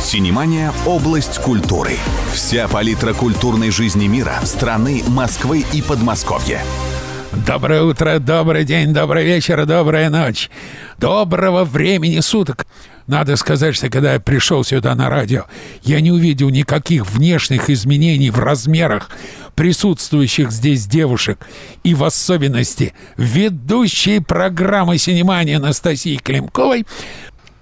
Синемания – область культуры. Вся палитра культурной жизни мира, страны, Москвы и Подмосковья. Доброе утро, добрый день, добрый вечер, добрая ночь. Доброго времени суток. Надо сказать, что когда я пришел сюда на радио, я не увидел никаких внешних изменений в размерах присутствующих здесь девушек и в особенности ведущей программы «Синемания» Анастасии Климковой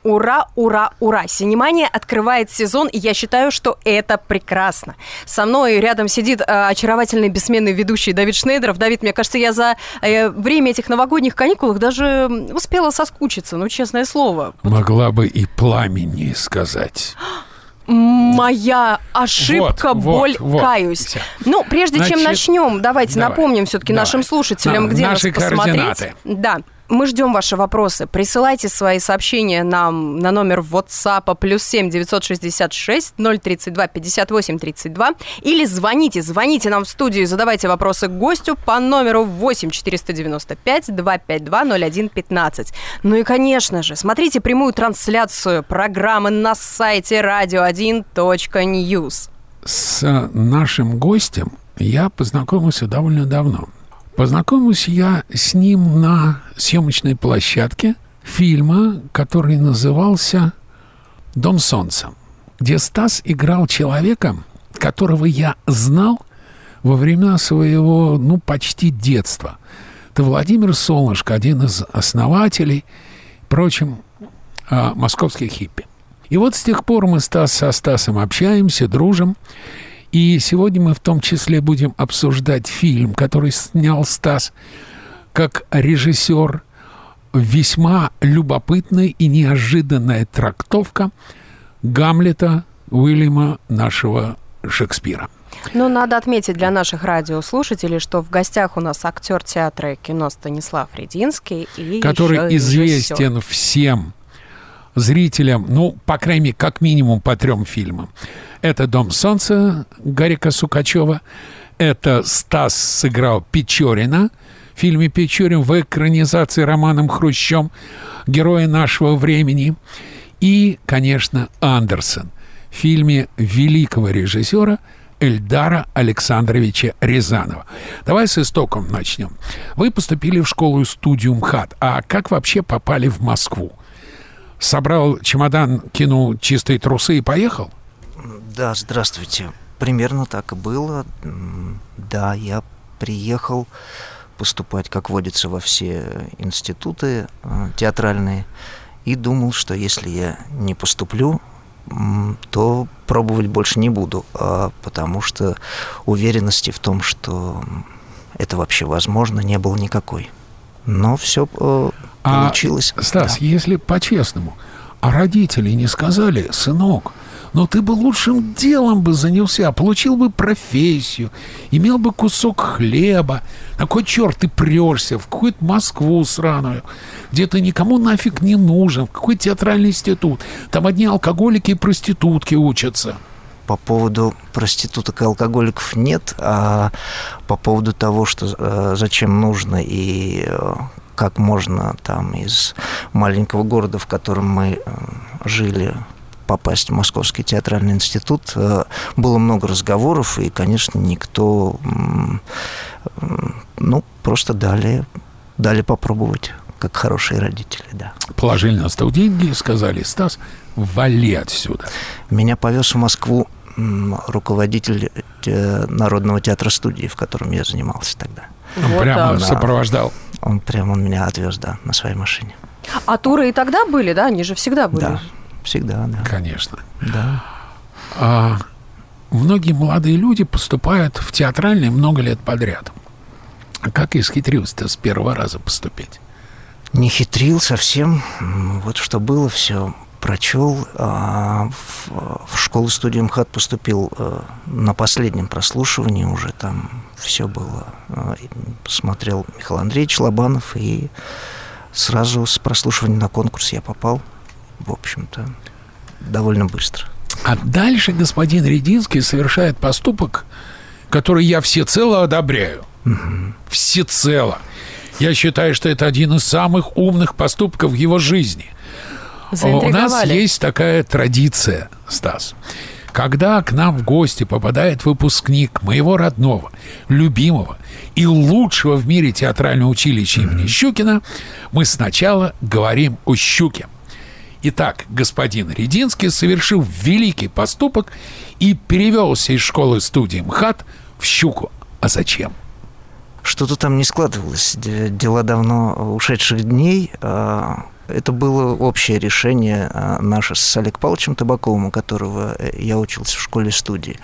Ура, ура, ура! Синемания открывает сезон, и я считаю, что это прекрасно. Со мной рядом сидит э, очаровательный бессменный ведущий Давид Шнейдеров. Давид, мне кажется, я за э, время этих новогодних каникул даже успела соскучиться, ну, честное слово. Могла бы и пламени сказать. Моя ошибка, вот, боль, вот, каюсь. Все. Ну, прежде Значит, чем начнем, давайте давай, напомним все-таки нашим слушателям, где нас посмотреть. Да. Мы ждем ваши вопросы. Присылайте свои сообщения нам на номер WhatsApp плюс 7 966 032 58 32 или звоните, звоните нам в студию и задавайте вопросы гостю по номеру 8 495 252 01 15. Ну и, конечно же, смотрите прямую трансляцию программы на сайте radio1.news. С нашим гостем я познакомился довольно давно. Познакомился я с ним на съемочной площадке фильма, который назывался «Дом солнца», где Стас играл человека, которого я знал во времена своего, ну, почти детства. Это Владимир Солнышко, один из основателей, впрочем, а, московских хиппи. И вот с тех пор мы Стас со Стасом общаемся, дружим. И сегодня мы в том числе будем обсуждать фильм, который снял Стас как режиссер. Весьма любопытная и неожиданная трактовка Гамлета Уильяма нашего Шекспира. Ну, надо отметить для наших радиослушателей, что в гостях у нас актер театра и кино Станислав Рединский. И который известен всем зрителям, ну, по крайней мере, как минимум по трем фильмам. Это «Дом солнца» Гарика Сукачева. Это Стас сыграл Печорина в фильме «Печорин» в экранизации романом Хрущем, героя нашего времени. И, конечно, Андерсон в фильме великого режиссера Эльдара Александровича Рязанова. Давай с истоком начнем. Вы поступили в школу-студию МХАТ. А как вообще попали в Москву? Собрал чемодан, кинул чистые трусы и поехал? Да, здравствуйте. Примерно так и было. Да, я приехал поступать, как водится, во все институты э, театральные, и думал, что если я не поступлю, то пробовать больше не буду, а потому что уверенности в том, что это вообще возможно, не было никакой. Но все э, а, получилось. Стас, да. если по-честному, а родители не сказали, сынок, но ты бы лучшим делом бы занялся, получил бы профессию, имел бы кусок хлеба. На кой черт ты прешься в какую-то Москву сраную, где ты никому нафиг не нужен, в какой театральный институт. Там одни алкоголики и проститутки учатся по поводу проституток и алкоголиков нет, а по поводу того, что э, зачем нужно и э, как можно там из маленького города, в котором мы э, жили, попасть в Московский театральный институт. Э, было много разговоров, и, конечно, никто, ну, просто дали, дали попробовать как хорошие родители, да. Положили на стол деньги и сказали, Стас, вали отсюда. Меня повез в Москву руководитель э, Народного театра студии, в котором я занимался тогда. Он вот прямо да. сопровождал? Он прямо он меня отвез, да, на своей машине. А туры и тогда были, да? Они же всегда были. Да, всегда, да. Конечно. Да. А, многие молодые люди поступают в театральный много лет подряд. А как исхитрился-то с первого раза поступить? Не хитрил совсем. Вот что было, все прочел. А в, в школу-студию МХАТ поступил а, на последнем прослушивании уже там все было. А, посмотрел Михаил Андреевич Лобанов и сразу с прослушивания на конкурс я попал в общем-то, довольно быстро. А дальше господин Рединский совершает поступок, который я всецело одобряю. Угу. Всецело. Я считаю, что это один из самых умных поступков в его жизни. У нас есть такая традиция, Стас. Когда к нам в гости попадает выпускник моего родного, любимого и лучшего в мире театрального училища имени Щукина, мы сначала говорим о Щуке. Итак, господин Рединский совершил великий поступок и перевелся из школы студии МХАТ в Щуку. А зачем? Что-то там не складывалось. Дела давно ушедших дней. А, это было общее решение а, наше с Олег Павловичем Табаковым, у которого э, я учился в школе-студии.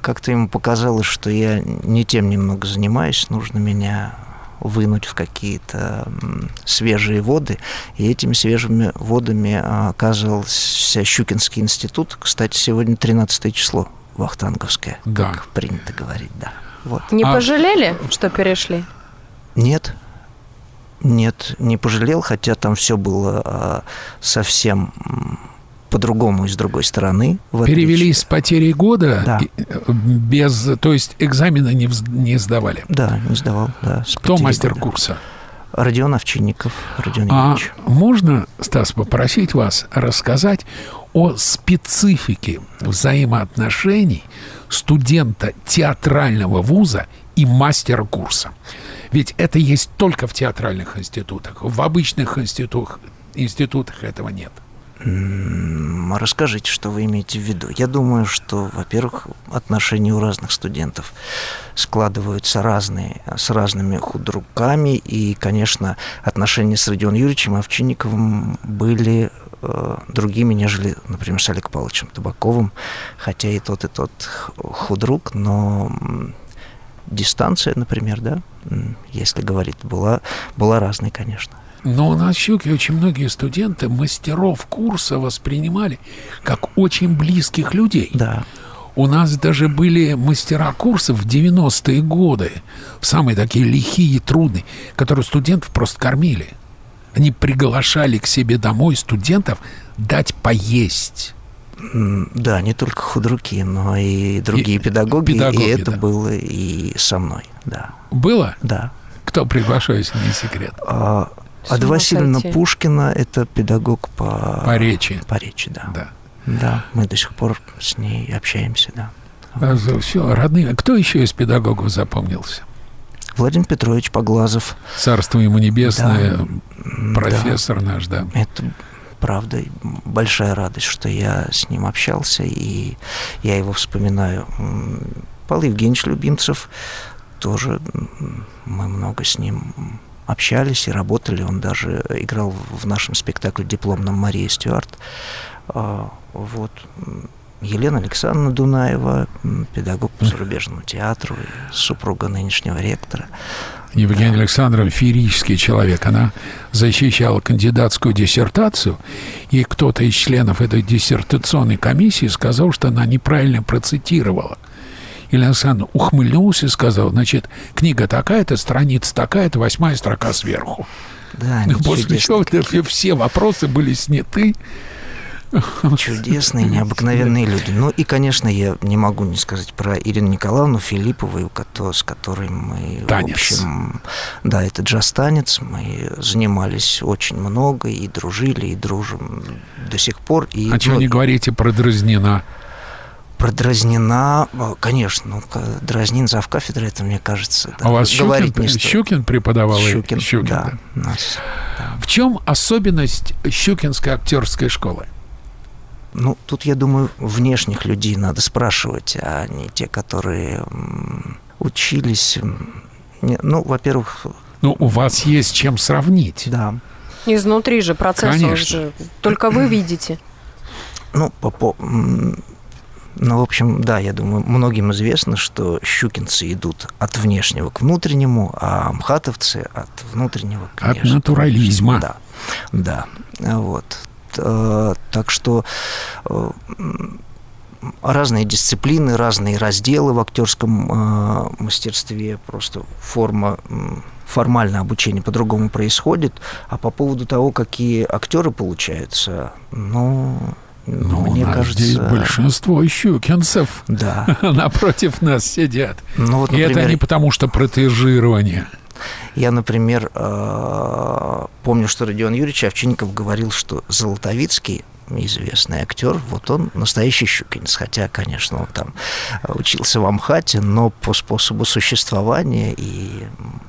Как-то ему показалось, что я не тем немного занимаюсь, нужно меня вынуть в какие-то свежие воды. И этими свежими водами оказывался Щукинский институт. Кстати, сегодня 13 число, Вахтанговское, да. как принято говорить, да. Вот. Не а... пожалели, что перешли? Нет, нет, не пожалел, хотя там все было а, совсем по-другому и с другой стороны. Перевели с потери года, да. Э, без, то есть экзамена не, не сдавали? Да, не сдавал, да. Кто мастер года. курса? Родион Овчинников, Родион А можно, Стас, попросить вас рассказать о специфике взаимоотношений студента театрального вуза и мастера курса? Ведь это есть только в театральных институтах. В обычных институтах, институтах этого нет. Расскажите, что вы имеете в виду. Я думаю, что, во-первых, отношения у разных студентов складываются разные, с разными худруками, и, конечно, отношения с Родионом Юрьевичем Овчинниковым были э, другими, нежели, например, с Олег Павловичем Табаковым, хотя и тот, и тот худрук, но дистанция, например, да, если говорить, была, была разной, конечно. Но на Щуке очень многие студенты мастеров курса воспринимали как очень близких людей. Да. У нас даже были мастера курсов в 90-е годы, в самые такие лихие и трудные, которые студентов просто кормили. Они приглашали к себе домой студентов дать поесть. Да, не только худруки, но и другие и, педагоги, педагоги. И это да. было и со мной, да. Было? Да. Кто приглашал, если не секрет? А, Ада Васильевна Пушкина – это педагог по... По речи. По речи, да. Да. Да, мы до сих пор с ней общаемся, да. А, все, родные. Кто еще из педагогов запомнился? Владимир Петрович Поглазов. Царство ему небесное, да, профессор да. наш, да. Это правда большая радость, что я с ним общался, и я его вспоминаю. Павел Евгеньевич Любимцев тоже мы много с ним общались и работали. Он даже играл в нашем спектакле дипломном Мария Стюарт. А, вот. Елена Александровна Дунаева, педагог по зарубежному театру, супруга нынешнего ректора. Евгения Александровна феерический человек. Она защищала кандидатскую диссертацию, и кто-то из членов этой диссертационной комиссии сказал, что она неправильно процитировала – Илья Александровна ухмыльнулся и сказал, значит, книга такая-то, страница такая-то, восьмая строка сверху. Да, После чего все вопросы были сняты. Чудесные, необыкновенные люди. Ну и, конечно, я не могу не сказать про Ирину Николаевну Филиппову, с которой мы, танец. в общем, да, это джаз-танец. Мы занимались очень много и дружили, и дружим до сих пор. И, а ну, чего не говорите про Дразнина? Продразнена, а, конечно, ну, дразнин зав кафедры, это, мне кажется, да, а у вас говорить Щукин, не стоит. Щукин преподавал? Щукин, Щукин да. да. Нас, да. В чем особенность щукинской актерской школы? Ну, тут, я думаю, внешних людей надо спрашивать, а не те, которые учились. Ну, во-первых... Ну, у вас есть чем сравнить. Да. Изнутри же процесс же только вы видите. Ну, по, по, ну, в общем, да, я думаю, многим известно, что щукинцы идут от внешнего к внутреннему, а мхатовцы от внутреннего к внешнему. От натурализма. Да, да, вот. Э, так что э, разные дисциплины, разные разделы в актерском э, мастерстве, просто форма формальное обучение по-другому происходит, а по поводу того, какие актеры получаются, ну, ну, Мне у нас кажется... здесь большинство щукинцев да. напротив нас сидят. Ну, вот, например... И это не потому, что протежирование. Я, например, э, помню, что Родион Юрьевич Овчинников говорил, что Золотовицкий известный актер, вот он настоящий щукинец, хотя, конечно, он там учился в Амхате, но по способу существования и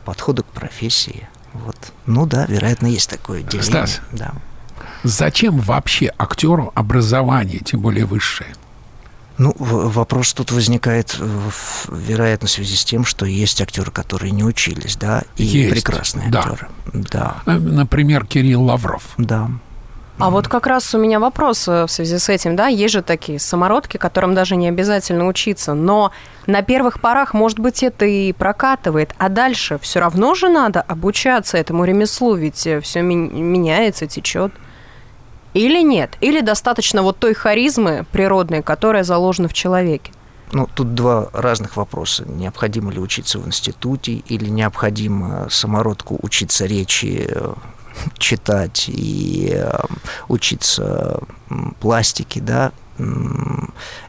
подходу к профессии, вот. Ну да, вероятно, есть такое деление. Стас, да. Зачем вообще актеру образование, тем более высшее? Ну, вопрос тут возникает, вероятно, в связи с тем, что есть актеры, которые не учились, да, и есть, прекрасные да. актеры. Да. Э, например, Кирилл Лавров. Да. А вот как раз у меня вопрос э, в связи с этим, да, есть же такие самородки, которым даже не обязательно учиться, но на первых порах, может быть, это и прокатывает, а дальше все равно же надо обучаться этому ремеслу, ведь э, все меняется, течет. Или нет? Или достаточно вот той харизмы природной, которая заложена в человеке? Ну, тут два разных вопроса. Необходимо ли учиться в институте или необходимо самородку учиться речи, читать и э, учиться пластике, да,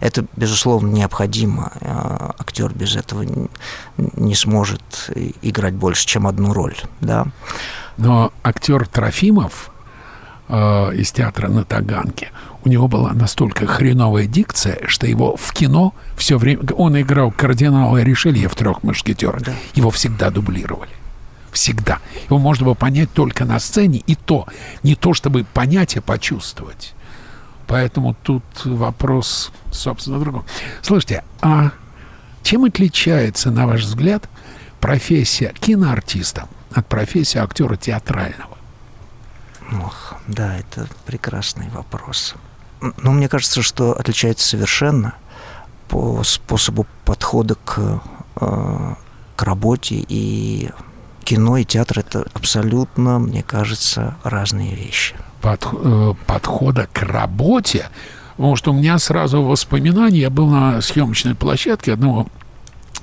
это, безусловно, необходимо. Э, Актер без этого не сможет играть больше, чем одну роль. Да? Но актер Трофимов э, из театра на Таганке, у него была настолько хреновая дикция, что его в кино все время... Он играл кардинала Ришелье в «Трех мушкетерах». Да. Его всегда дублировали. Всегда. Его можно было понять только на сцене, и то. Не то, чтобы понять, а почувствовать. Поэтому тут вопрос, собственно, другом. Слушайте, а чем отличается, на ваш взгляд, профессия киноартиста от профессии актера театрального? Ох, да, это прекрасный вопрос. Но мне кажется, что отличается совершенно по способу подхода к, э, к работе и кино и театр это абсолютно, мне кажется, разные вещи. Под, э, подхода к работе, потому что у меня сразу воспоминания, я был на съемочной площадке одного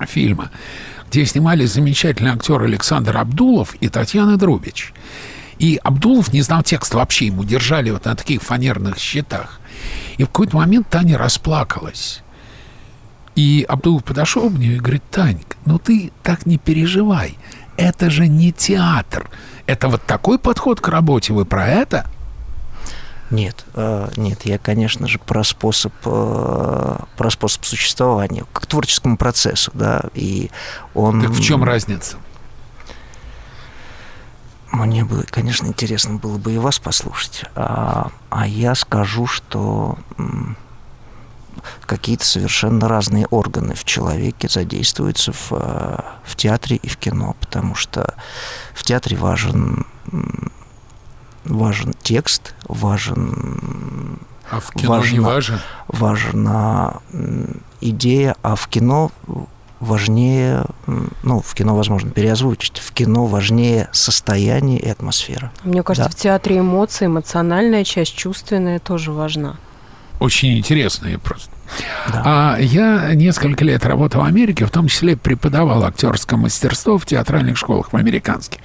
фильма, где снимались замечательный актер Александр Абдулов и Татьяна Друбич. И Абдулов не знал текст вообще, ему держали вот на таких фанерных щитах. И в какой-то момент Таня расплакалась. И Абдулов подошел к нее и говорит, Танька, ну ты так не переживай это же не театр. Это вот такой подход к работе. Вы про это? Нет, э, нет, я, конечно же, про способ, э, про способ существования, к творческому процессу, да, и он... Так в чем разница? Мне бы, конечно, интересно было бы и вас послушать, а, а я скажу, что какие-то совершенно разные органы в человеке задействуются в, э, в театре и в кино, потому что в театре важен, важен текст, важен... А в кино важна, не важен? Важна идея, а в кино важнее, ну, в кино, возможно, переозвучить, в кино важнее состояние и атмосфера. Мне кажется, да. в театре эмоции, эмоциональная часть, чувственная тоже важна очень интересные просто. Да. А я несколько лет работал в Америке, в том числе преподавал актерское мастерство в театральных школах в американских.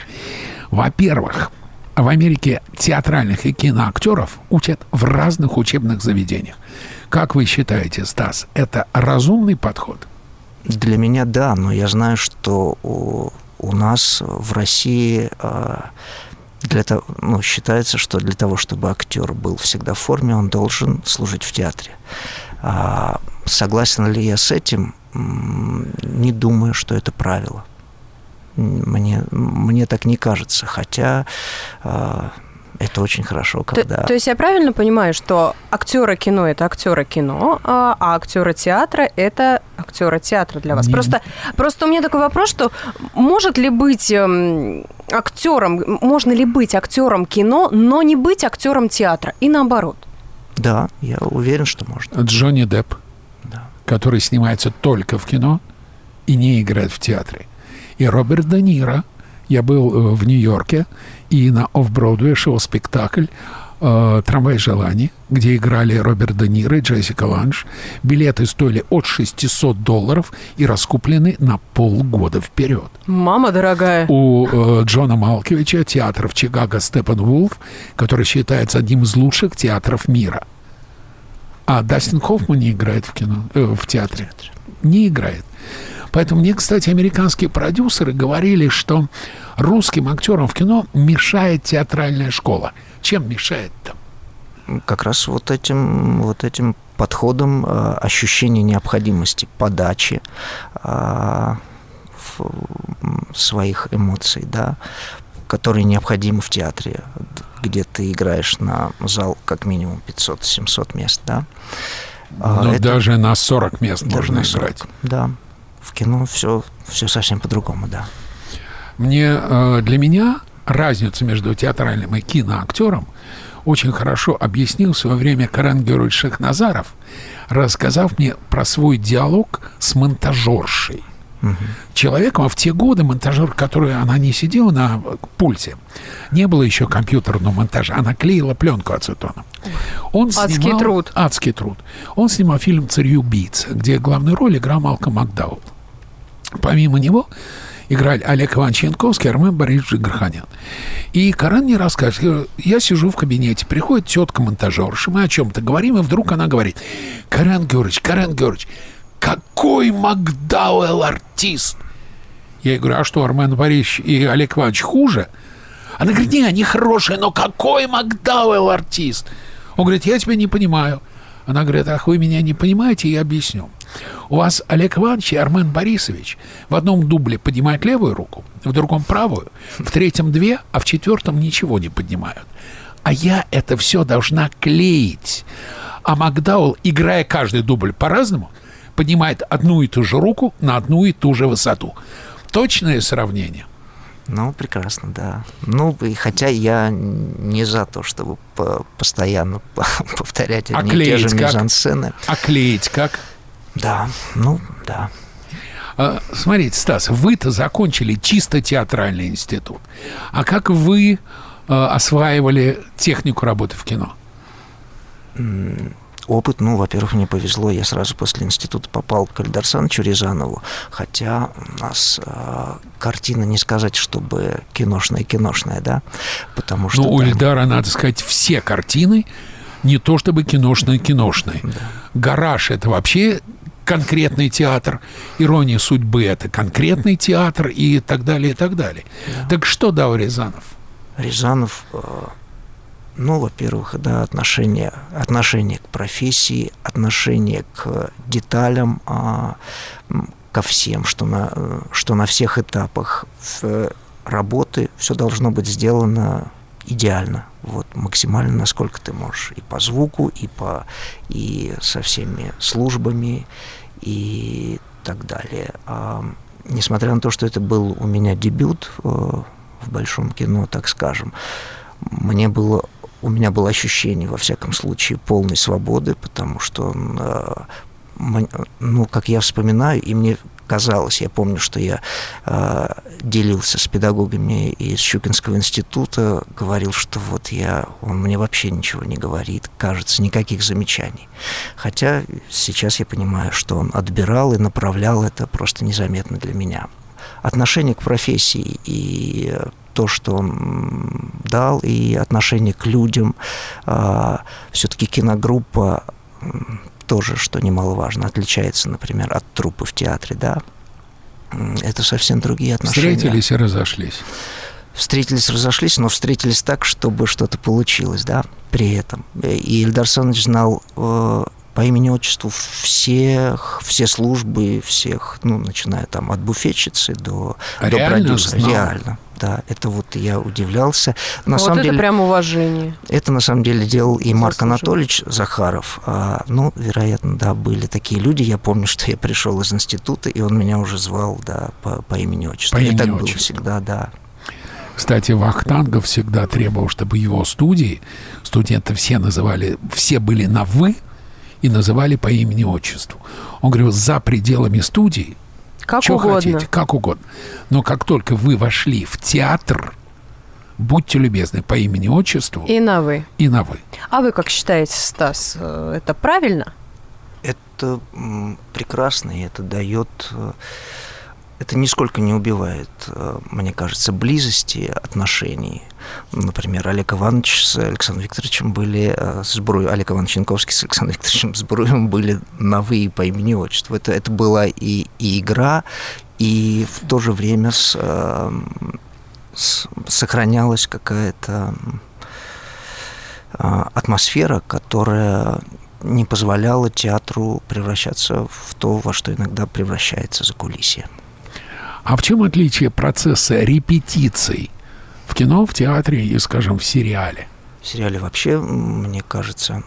Во-первых, в Америке театральных и киноактеров учат в разных учебных заведениях. Как вы считаете, Стас, это разумный подход? Для меня да, но я знаю, что у, у нас в России а, для того, ну, считается, что для того, чтобы актер был всегда в форме, он должен служить в театре. А, согласен ли я с этим? Не думаю, что это правило. Мне, мне так не кажется, хотя а, это очень хорошо, когда... То, то есть я правильно понимаю, что актеры кино это актеры кино, а, а актеры театра это актеры театра для вас. Просто, просто у меня такой вопрос, что может ли быть эм, актером, можно ли быть актером кино, но не быть актером театра и наоборот? Да, я уверен, что можно. Джонни Депп, да. который снимается только в кино и не играет в театре. И Роберт Де Ниро. Я был э, в Нью-Йорке, и на офф-бродвее шел спектакль э, «Трамвай желаний», где играли Роберт Де Ниро и Джессика Ланж. Билеты стоили от 600 долларов и раскуплены на полгода вперед. Мама дорогая. У э, Джона Малковича театр в Чикаго Степан Вулф, который считается одним из лучших театров мира. А Дастин Хоффман не играет в кино, э, в театре. Не играет. Поэтому мне, кстати, американские продюсеры говорили, что русским актерам в кино мешает театральная школа. Чем мешает-то? Как раз вот этим, вот этим подходом э, ощущение необходимости подачи э, своих эмоций, да, которые необходимы в театре, где ты играешь на зал как минимум 500-700 мест, да. А Но Это, даже на 40 мест можно на 40, играть. Да. В кино все, все совсем по-другому, да. Мне, э, для меня разницу между театральным и киноактером очень хорошо объяснил в свое время Карен Георгиевич Шахназаров, рассказав мне про свой диалог с монтажершей. Угу. Человеком, а в те годы монтажер, который она не сидела на пульте, не было еще компьютерного монтажа, она клеила пленку ацетоном. Он адский снимал, труд. Адский труд. Он снимал фильм «Царь убийца», где главную роль играл Малком Макдаул. Помимо него играли Олег Иванович Янковский, Армен Борисович Гарханян. И Карен мне рассказывает, я сижу в кабинете, приходит тетка монтажерша, мы о чем-то говорим, и вдруг она говорит, Карен Георгиевич, Карен Георгиевич, какой Макдауэлл артист! Я говорю, а что, Армен Борисович и Олег Иванович хуже? Она говорит, не, они хорошие, но какой Макдауэлл артист? Он говорит, я тебя не понимаю. Она говорит, ах, вы меня не понимаете, я объясню. У вас Олег Иванович и Армен Борисович в одном дубле поднимают левую руку, в другом правую, в третьем две, а в четвертом ничего не поднимают. А я это все должна клеить. А Макдаул, играя каждый дубль по-разному, поднимает одну и ту же руку на одну и ту же высоту. Точное сравнение. Ну, прекрасно, да. Ну, и хотя я не за то, чтобы постоянно повторять одни и те же мизансцены. А клеить как? Да, ну, да. А, смотрите, Стас, вы-то закончили чисто театральный институт. А как вы а, осваивали технику работы в кино? Опыт, ну, во-первых, мне повезло, я сразу после института попал к Эльдар Санычу Рязанову, хотя у нас э, картина, не сказать, чтобы киношная-киношная, да, потому что... Ну, у Эльдара, надо сказать, все картины не то чтобы киношные-киношные. Да. «Гараж» — это вообще конкретный театр, «Ирония судьбы» — это конкретный театр и так далее, и так далее. Да. Так что дал Рязанов? Рязанов... Э, ну, во-первых, да, отношение, отношение к профессии, отношение к деталям, а, ко всем, что на, что на всех этапах работы все должно быть сделано идеально, вот максимально, насколько ты можешь, и по звуку, и по и со всеми службами и так далее. А, несмотря на то, что это был у меня дебют э, в большом кино, так скажем, мне было у меня было ощущение, во всяком случае, полной свободы, потому что, э, ну, как я вспоминаю, и мне казалось, я помню, что я э, делился с педагогами из Щукинского института, говорил, что вот я, он мне вообще ничего не говорит, кажется, никаких замечаний. Хотя сейчас я понимаю, что он отбирал и направлял это просто незаметно для меня. Отношение к профессии и то, что он дал, и отношение к людям. А, Все-таки киногруппа тоже, что немаловажно, отличается, например, от трупы в театре, да. Это совсем другие отношения. Встретились и разошлись. Встретились, разошлись, но встретились так, чтобы что-то получилось, да, при этом. И Ильдар Саныч знал э, по имени-отчеству всех, все службы, всех, ну, начиная там от буфетчицы до, а до реально продюсера. Знал? Реально, да. Это вот я удивлялся. На вот самом это деле, прям уважение. Это на самом деле делал и Марк Анатольевич Захаров. А, ну, вероятно, да, были такие люди. Я помню, что я пришел из института, и он меня уже звал, да, по, по имени-отчеству. По имени и так было всегда, да. Кстати, Вахтангов всегда требовал, чтобы его студии, студенты все называли, все были на «вы», и называли по имени-отчеству. Он говорил, за пределами студии, как что угодно. хотите, как угодно. Но как только вы вошли в театр, будьте любезны, по имени-отчеству. И на «вы». И на «вы». А вы как считаете, Стас, э, это правильно? Это прекрасно, и это дает э, это нисколько не убивает, э, мне кажется, близости отношений. Например, Олег Иванович с Александром Викторовичем были, э, с Збруем, Олег Иванович Янковский с Александром Викторовичем Збруевым были на «вы» по имени отчеству. Это, это была и, и игра, и в то же время с, э, с, сохранялась какая-то атмосфера, которая не позволяла театру превращаться в то, во что иногда превращается за кулисье. А в чем отличие процесса репетиций в кино, в театре и, скажем, в сериале? В сериале вообще, мне кажется,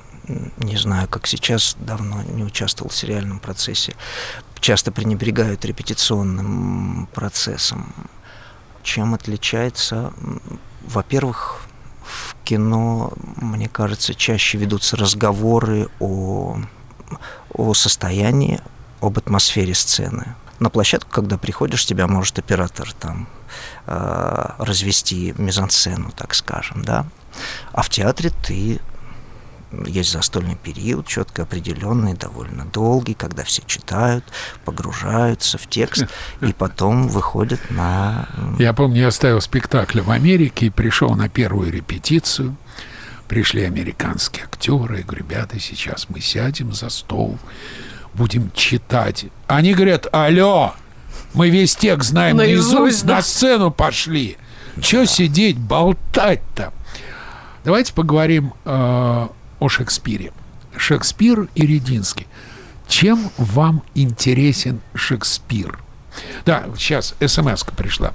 не знаю, как сейчас, давно не участвовал в сериальном процессе, часто пренебрегают репетиционным процессом. Чем отличается? Во-первых, в кино, мне кажется, чаще ведутся разговоры о, о состоянии, об атмосфере сцены на площадку, когда приходишь, тебя может оператор там э, развести мизансцену, так скажем, да. А в театре ты есть застольный период, четко определенный, довольно долгий, когда все читают, погружаются в текст и потом выходят на... Я помню, я ставил спектакль в Америке и пришел на первую репетицию. Пришли американские актеры. Я говорю, ребята, сейчас мы сядем за стол, будем читать. Они говорят, алло, мы весь текст знаем наизусть, наизусть да? на сцену пошли. Че сидеть, болтать-то? Давайте поговорим э, о Шекспире. Шекспир и Рединский. Чем вам интересен Шекспир? Да, сейчас смс пришла.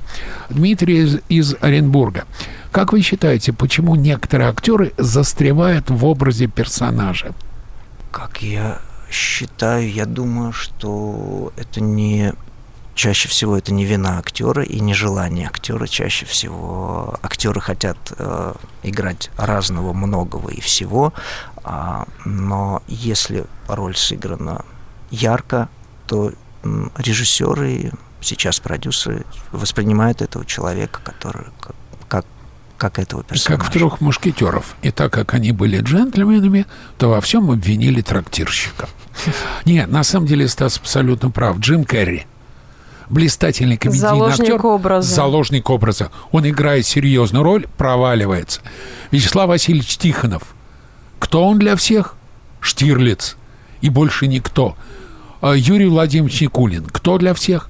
Дмитрий из, из Оренбурга. Как вы считаете, почему некоторые актеры застревают в образе персонажа? Как я считаю, я думаю, что это не чаще всего это не вина актера и не желание актера. Чаще всего актеры хотят э, играть разного, многого и всего, а, но если роль сыграна ярко, то э, режиссеры сейчас продюсеры воспринимают этого человека, который как этого персонажа. Как в трех мушкетеров. И так как они были джентльменами, то во всем обвинили трактирщика. Нет, на самом деле Стас абсолютно прав. Джим Керри блистательный комедийный заложник актер, образа. заложник образа. Он играет серьезную роль, проваливается. Вячеслав Васильевич Тихонов. Кто он для всех? Штирлиц. И больше никто. А Юрий Владимирович Никулин. Кто для всех?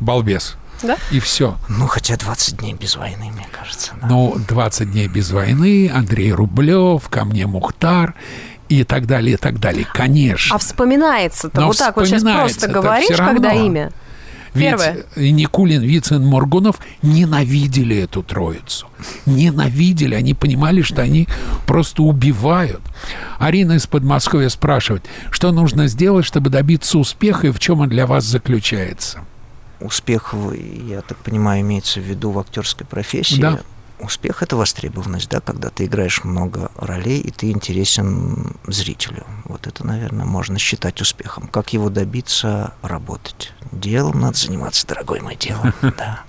Балбес. Да? И все. Ну, хотя 20 дней без войны, мне кажется. Да. Ну, 20 дней без войны, Андрей Рублев, ко мне Мухтар и так далее, и так далее. Конечно. А вспоминается-то вот так вот сейчас просто говоришь, когда имя. Первое. Ведь Никулин, Вицин, Моргунов ненавидели эту троицу. Ненавидели. Они понимали, что они просто убивают. Арина из Подмосковья спрашивает, что нужно сделать, чтобы добиться успеха, и в чем он для вас заключается? успех, я так понимаю, имеется в виду в актерской профессии. Да. Успех – это востребованность, да, когда ты играешь много ролей, и ты интересен зрителю. Вот это, наверное, можно считать успехом. Как его добиться? Работать. Делом надо заниматься, дорогой мой, делом, да.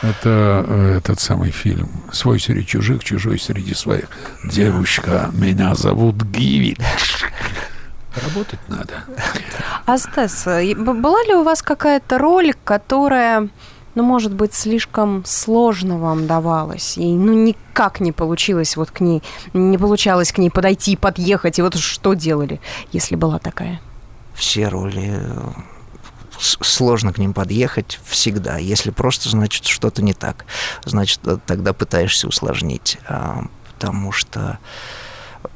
Это э, этот самый фильм «Свой среди чужих, чужой среди своих». Девушка, меня зовут Гиви. Работать надо. А, Стас, была ли у вас какая-то роль, которая, ну, может быть, слишком сложно вам давалась, и, ну, никак не получилось вот к ней, не получалось к ней подойти, подъехать, и вот что делали, если была такая? Все роли э, сложно к ним подъехать всегда. Если просто, значит, что-то не так. Значит, э, тогда пытаешься усложнить. А, потому что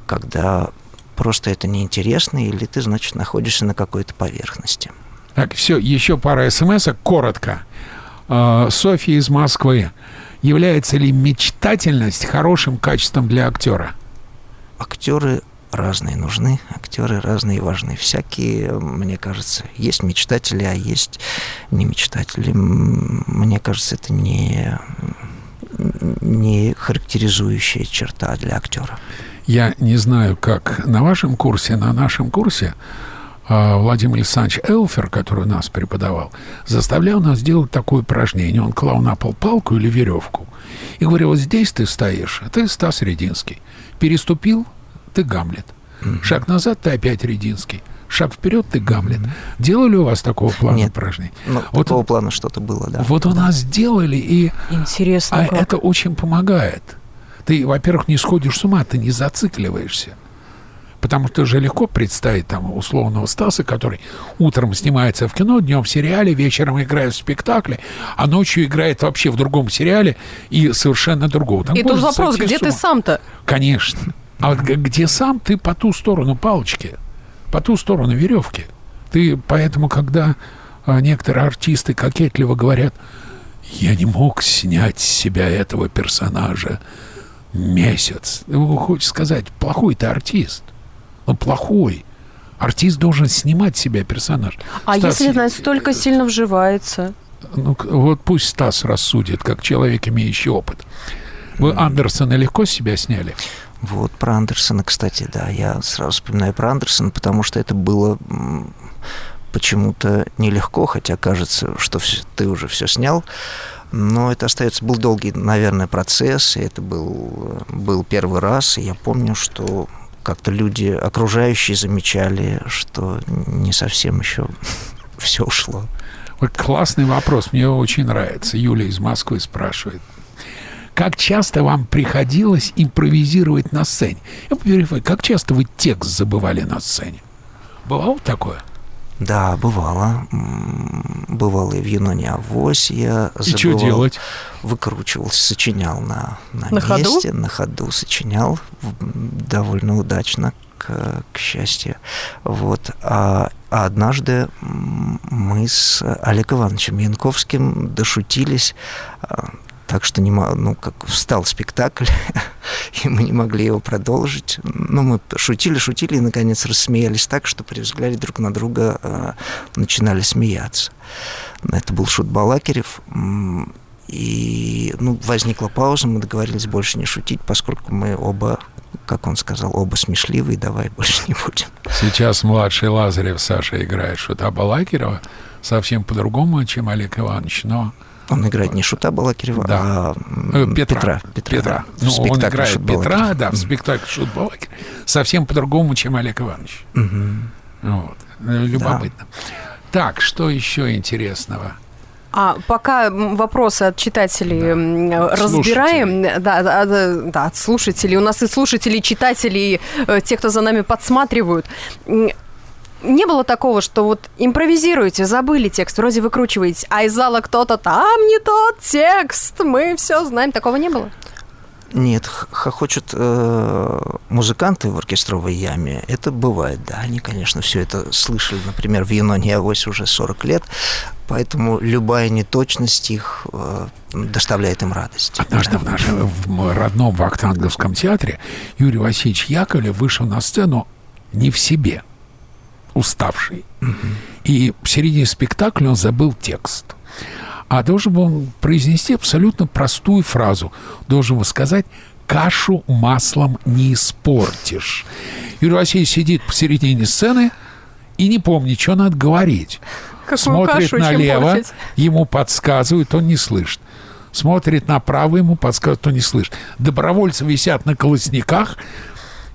когда просто это неинтересно, или ты, значит, находишься на какой-то поверхности. Так, все, еще пара смс коротко. А, Софья из Москвы. Является ли мечтательность хорошим качеством для актера? Актеры разные нужны, актеры разные важны. Всякие, мне кажется, есть мечтатели, а есть не мечтатели. Мне кажется, это не, не характеризующая черта для актера. Я не знаю, как на вашем курсе, на нашем курсе Владимир Александрович Элфер, который нас преподавал, заставлял нас делать такое упражнение. Он клал на пол палку или веревку и говорил, вот здесь ты стоишь, а ты Стас Рединский. Переступил, ты Гамлет. Шаг назад, ты опять Рединский. шаг вперед, ты Гамлет. Mm-hmm. Делали у вас такого плана Нет. упражнений? Ну, вот такого плана что-то было, да. Вот у да. нас делали, и Интересно, а как. это очень помогает. Ты, во-первых, не сходишь с ума, ты не зацикливаешься. Потому что же легко представить там условного Стаса, который утром снимается в кино, днем в сериале, вечером играет в спектакле, а ночью играет вообще в другом сериале и совершенно другого. Там и тут вопрос, где ты сам-то? Конечно. А вот где сам, ты по ту сторону палочки, по ту сторону веревки. Ты поэтому, когда а, некоторые артисты кокетливо говорят, я не мог снять с себя этого персонажа месяц. Ну, хочешь сказать, плохой ты артист. Плохой. Артист должен снимать себя персонаж. А Стас, если настолько сильно вживается? Ну, вот пусть Стас рассудит, как человек, имеющий опыт. Вы Андерсона легко с себя сняли? Вот, про Андерсона, кстати, да. Я сразу вспоминаю про Андерсона, потому что это было почему-то нелегко, хотя кажется, что все, ты уже все снял. Но это остается, был долгий, наверное, процесс, и это был, был первый раз, и я помню, что как-то люди окружающие замечали, что не совсем еще все ушло. Вот классный вопрос, мне очень нравится. Юля из Москвы спрашивает. Как часто вам приходилось импровизировать на сцене? Я поверю, как часто вы текст забывали на сцене? Бывало такое? Да, бывало. Бывало и в Юноне Авось я забывал. И что делать? Выкручивался, сочинял на, на, на месте, ходу? на ходу сочинял довольно удачно, к, к счастью. Вот. А, а однажды мы с Олегом Ивановичем Янковским дошутились а, так что не, ну, как встал спектакль, и мы не могли его продолжить. Ну, мы шутили, шутили, и, наконец, рассмеялись так, что при взгляде друг на друга э, начинали смеяться. Это был шут Балакирев. И ну, возникла пауза, мы договорились больше не шутить, поскольку мы оба, как он сказал, оба смешливые, давай больше не будем. Сейчас младший Лазарев Саша играет шута Балакирова совсем по-другому, чем Олег Иванович, но он играет не Шута Балакирева, да. а э, Петра. Петра. Петра. Петра. Ну, он играет Шут Петра, да, в спектакле Шут Балакирев. Совсем по-другому, чем Олег Иванович. Угу. Вот. Любопытно. Да. Так, что еще интересного? А пока вопросы от читателей да. разбираем, да, да, да, от слушателей. У нас и слушатели, и читатели, и те, кто за нами подсматривают не было такого, что вот импровизируете, забыли текст, вроде выкручиваете, а из зала кто-то там не тот текст, мы все знаем, такого не было? Нет, хохочут э, музыканты в оркестровой яме. Это бывает, да. Они, конечно, все это слышали, например, в Юноне Авось уже 40 лет, поэтому любая неточность их э, доставляет им радость. Однажды да. в нашем в родном Вахтанговском театре Юрий Васильевич Яковлев вышел на сцену не в себе – уставший. И в середине спектакля он забыл текст. А должен был произнести абсолютно простую фразу. Должен был сказать «кашу маслом не испортишь». Юрий Васильевич сидит посередине сцены и не помнит, что надо говорить. Какую Смотрит кашу, налево, ему подсказывают, он не слышит. Смотрит направо, ему подсказывают, он не слышит. Добровольцы висят на колосниках,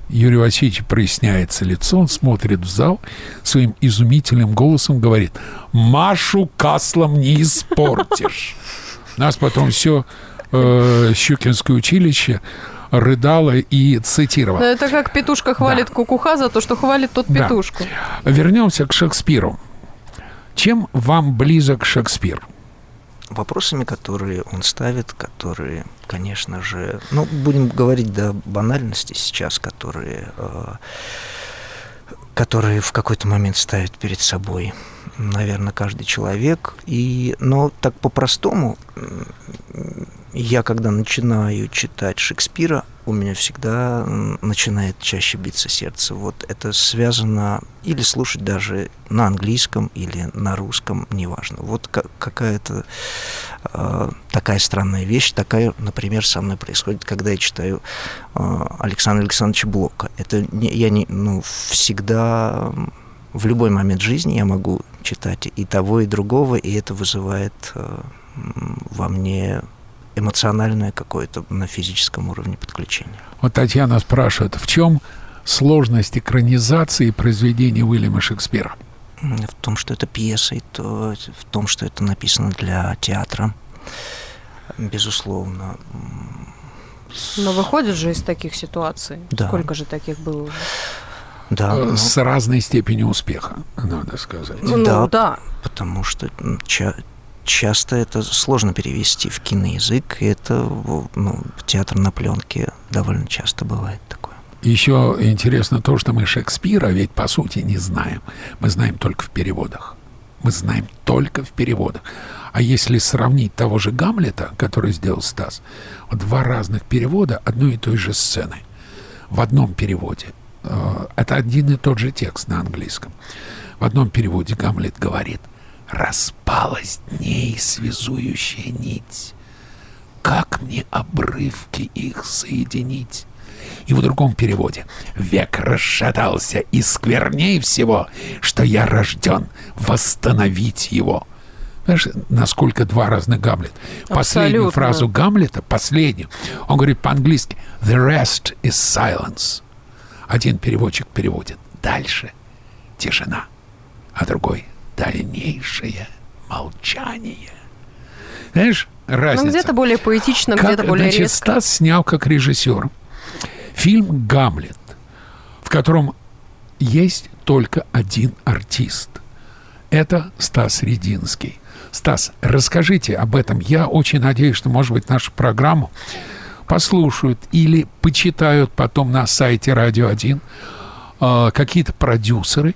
Юрий Васильевич проясняется лицо, он смотрит в зал, своим изумительным голосом говорит, «Машу каслом не испортишь». Нас потом все э, Щукинское училище рыдала и цитировала. Но это как петушка хвалит да. кукуха за то, что хвалит тот петушку. Да. Вернемся к Шекспиру. Чем вам близок Шекспир? Вопросами, которые он ставит, которые, конечно же, ну, будем говорить до банальности сейчас, которые, э, которые в какой-то момент ставит перед собой, наверное, каждый человек. И, но так по-простому, я когда начинаю читать Шекспира, у меня всегда начинает чаще биться сердце. Вот это связано или слушать даже на английском или на русском, неважно. Вот какая-то э, такая странная вещь, такая, например, со мной происходит, когда я читаю э, Александра Александровича Блока. Это не, я не, ну, всегда в любой момент жизни я могу читать и того, и другого, и это вызывает э, во мне эмоциональное какое-то на физическом уровне подключение. Вот Татьяна спрашивает, в чем сложность экранизации произведения Уильяма Шекспира? В том, что это пьеса, и то, в том, что это написано для театра. Безусловно. Но выходит же из таких ситуаций. Да. Сколько же таких было? Да. Э, с но... разной степенью успеха, надо сказать. Ну, да, да. Потому что часто это сложно перевести в киноязык, и это ну, театр на пленке довольно часто бывает такое. Еще интересно то, что мы Шекспира ведь по сути не знаем. Мы знаем только в переводах. Мы знаем только в переводах. А если сравнить того же Гамлета, который сделал Стас, два разных перевода одной и той же сцены. В одном переводе э, это один и тот же текст на английском. В одном переводе Гамлет говорит «Распалась дней связующая нить, как мне обрывки их соединить?» И в другом переводе «Век расшатался, и скверней всего, что я рожден восстановить его». Знаешь, насколько два разных Гамлет. Абсолютно. Последнюю фразу Гамлета, последнюю, он говорит по-английски «The rest is silence». Один переводчик переводит «дальше тишина», а другой «дальнейшее молчание». Знаешь, разница. Ну, где-то более поэтично, где-то более значит, резко. Стас снял как режиссер фильм «Гамлет», в котором есть только один артист. Это Стас Рединский. Стас, расскажите об этом. Я очень надеюсь, что, может быть, нашу программу послушают или почитают потом на сайте «Радио 1» э, какие-то продюсеры,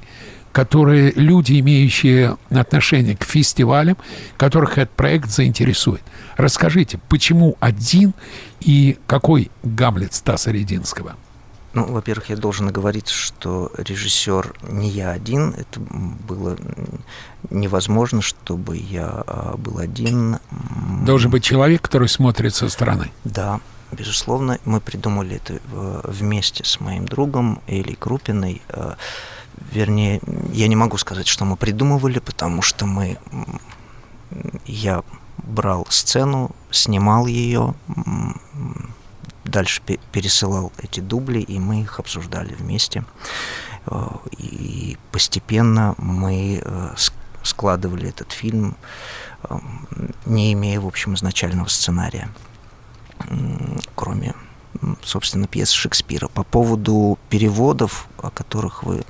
которые люди, имеющие отношение к фестивалям, которых этот проект заинтересует. Расскажите, почему один и какой Гамлет Стаса Рединского? Ну, во-первых, я должен говорить, что режиссер не я один. Это было невозможно, чтобы я а, был один. Должен быть человек, который смотрит со стороны. Да, безусловно. Мы придумали это вместе с моим другом Элей Крупиной. Вернее, я не могу сказать, что мы придумывали, потому что мы... Я брал сцену, снимал ее, дальше пересылал эти дубли, и мы их обсуждали вместе. Э, и постепенно мы э, складывали этот фильм, э, не имея, в общем, изначального сценария, кроме, собственно, пьес Шекспира. По поводу переводов, о которых вы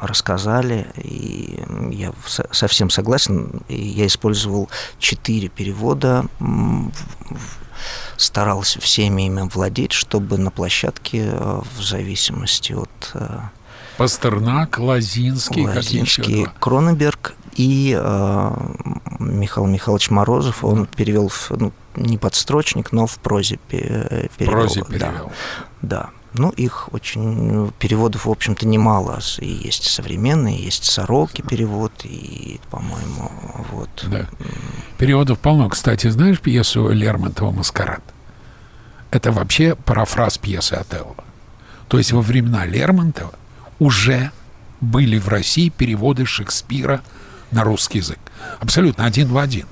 рассказали, и я совсем согласен. Я использовал четыре перевода старался всеми ими владеть, чтобы на площадке э, в зависимости от... Э, Пастернак, Лазинский, Лазинский Кроненберг и э, Михаил Михайлович Морозов, он перевел в, ну, не подстрочник, но в прозе перевел. В прозе перевел. Да. да. Ну, их очень переводов, в общем-то, немало. И есть современные, есть Сороки перевод, и, по-моему, вот. Да. Переводов полно. Кстати, знаешь пьесу Лермонтова «Маскарад»? Это вообще парафраз пьесы Отелло. То есть во времена Лермонтова уже были в России переводы Шекспира на русский язык. Абсолютно один в один.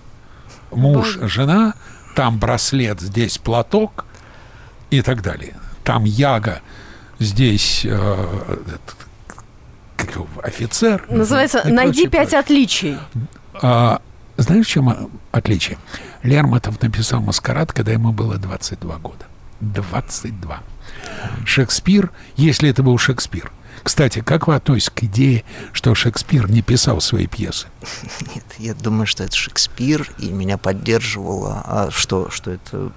Муж, жена, там браслет, здесь платок и так далее там Яга, здесь э, офицер. Называется «Найди прочее, пять отличий». А, знаешь, в чем отличие? Лермонтов написал «Маскарад», когда ему было 22 года. 22. Шекспир, если это был Шекспир, кстати, как вы относитесь к идее, что Шекспир не писал свои пьесы? Нет, я думаю, что это Шекспир, и меня поддерживало, а что, что это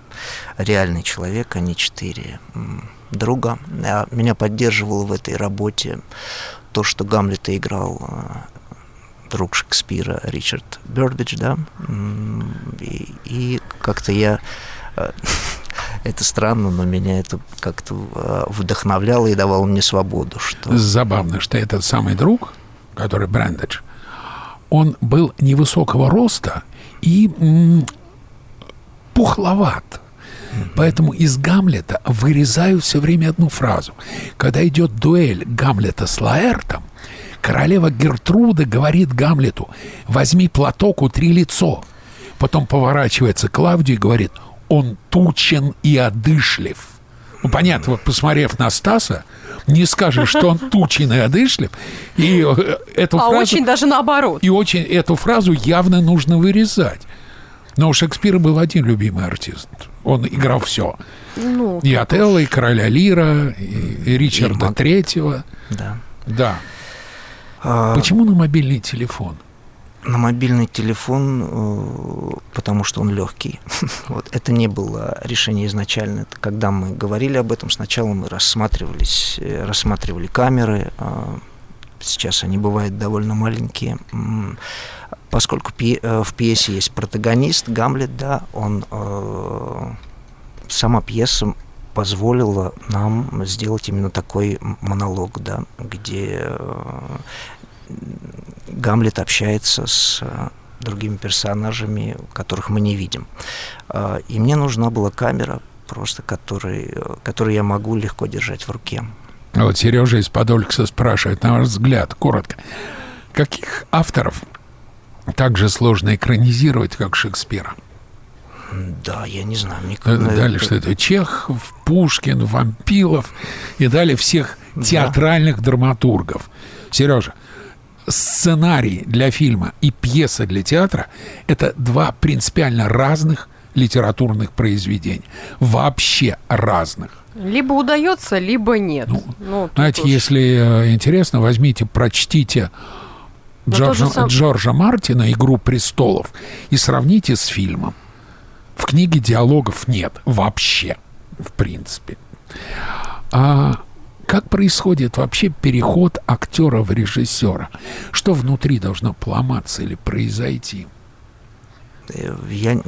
реальный человек, а не четыре друга. А меня поддерживало в этой работе то, что Гамлета играл а, друг Шекспира Ричард Бёрдбидж, да, и, и как-то я а, это странно, но меня это как-то а, вдохновляло и давало мне свободу. Что... Забавно, что этот самый друг, который Брэндедж, он был невысокого роста и м- пухловат. Поэтому из Гамлета вырезаю все время одну фразу. Когда идет дуэль Гамлета с Лаэртом, королева Гертруда говорит Гамлету, возьми платок, утри лицо. Потом поворачивается к Клавдию и говорит, он тучен и одышлив. Ну, понятно, вот посмотрев на Стаса, не скажешь, что он тучный и одышлив. И э, эту а фразу, очень даже наоборот. И очень эту фразу явно нужно вырезать. Но у Шекспира был один любимый артист. Он играл все. Ну, и Отелло, и Короля Лира, и, и Ричарда и Третьего. Да. Да. А... Почему на мобильный телефон? На мобильный телефон, э, потому что он легкий. вот. Это не было решение изначально. Это когда мы говорили об этом, сначала мы рассматривались, э, рассматривали камеры. А, сейчас они бывают довольно маленькие. Поскольку э, в пьесе есть протагонист, Гамлет, да, он сама пьеса позволила нам сделать именно такой монолог, да, где Гамлет общается с э, другими персонажами, которых мы не видим. А, и мне нужна была камера, просто который, которую я могу легко держать в руке. А вот Сережа из Подольска спрашивает, на ваш взгляд, коротко, каких авторов так же сложно экранизировать, как Шекспира? Да, я не знаю. Мне Дали что это Чехов, Пушкин, Вампилов и дали всех театральных да. драматургов. Сережа, сценарий для фильма и пьеса для театра – это два принципиально разных литературных произведений. Вообще разных. Либо удается, либо нет. Ну, ну, знаете, уж... если э, интересно, возьмите, прочтите Джорджа, сам... Джорджа Мартина «Игру престолов» и сравните с фильмом. В книге диалогов нет вообще, в принципе. А как происходит вообще переход актера в режиссера? Что внутри должно поломаться или произойти? Я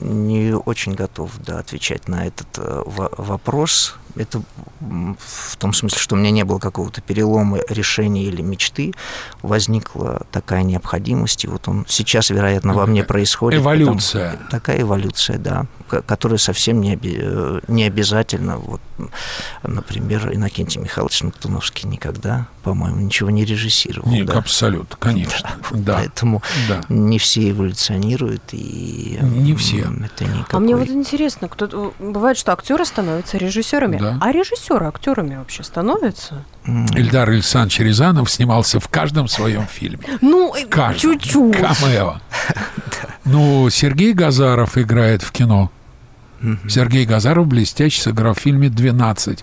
не очень готов да, отвечать на этот э, вопрос. Это в том смысле, что у меня не было какого-то перелома решения или мечты. Возникла такая необходимость, и вот он сейчас, вероятно, во мне происходит. Эволюция. Потому, такая эволюция, да, которая совсем не, оби, не обязательно. Вот, например, Иннокентий Михайлович Мактуновский никогда, по-моему, ничего не режиссировал. Нет, да? абсолютно, конечно. Да, да. Поэтому да. не все эволюционируют, и не все. Это никакой... А мне вот интересно, кто бывает, что актеры становятся режиссерами, да. а режиссеры актерами вообще становятся? Ильдар Александрович Рязанов снимался в каждом своем фильме. Ну, чуть-чуть. Камео. Ну, Сергей Газаров играет в кино. Сергей Газаров блестяще сыграл в фильме «12»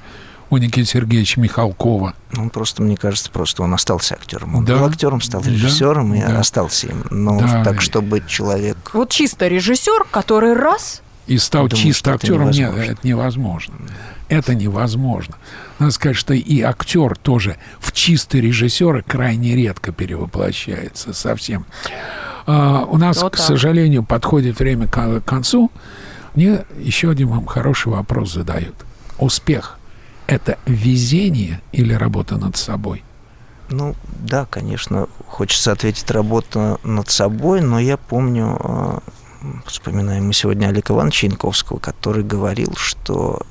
у Никиты Сергеевича Михалкова. Он просто, мне кажется, просто он остался актером. Он да. был актером, стал режиссером да. и да. остался им. Но да. так, чтобы человек... Вот чисто режиссер, который раз... И стал думаю, чисто актером, это невозможно. нет, это невозможно. Это невозможно. Надо сказать, что и актер тоже в чистый режиссера крайне редко перевоплощается совсем. А, у нас, вот к сожалению, подходит время к концу. Мне еще один вам хороший вопрос задают. Успех – это везение или работа над собой? Ну, да, конечно, хочется ответить работа над собой, но я помню, а, вспоминаем мы сегодня Олега Ивановича Янковского, который говорил, что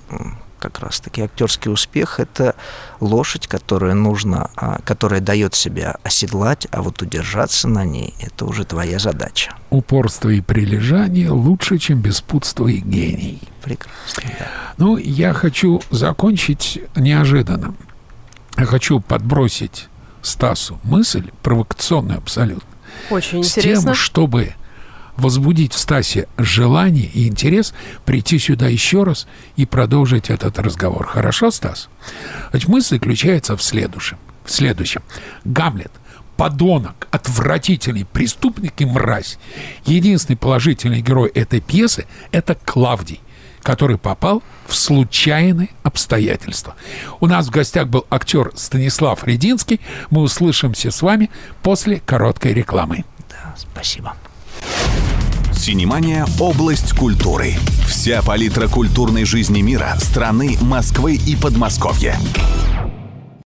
как раз-таки актерский успех – это лошадь, которая нужно, а, которая дает себя оседлать, а вот удержаться на ней – это уже твоя задача. Упорство и прилежание лучше, чем беспутство и гений. Прекрасно, да. Ну, я хочу закончить неожиданно. Я хочу подбросить Стасу мысль, провокационную абсолютно. Очень с интересно. тем, чтобы возбудить в Стасе желание и интерес прийти сюда еще раз и продолжить этот разговор. Хорошо, Стас? Значит, мысль заключается в следующем. В следующем. Гамлет подонок, отвратительный преступник и мразь. Единственный положительный герой этой пьесы – это Клавдий, который попал в случайные обстоятельства. У нас в гостях был актер Станислав Рединский. Мы услышимся с вами после короткой рекламы. Да, спасибо. Синемания – область культуры. Вся палитра культурной жизни мира, страны, Москвы и Подмосковья.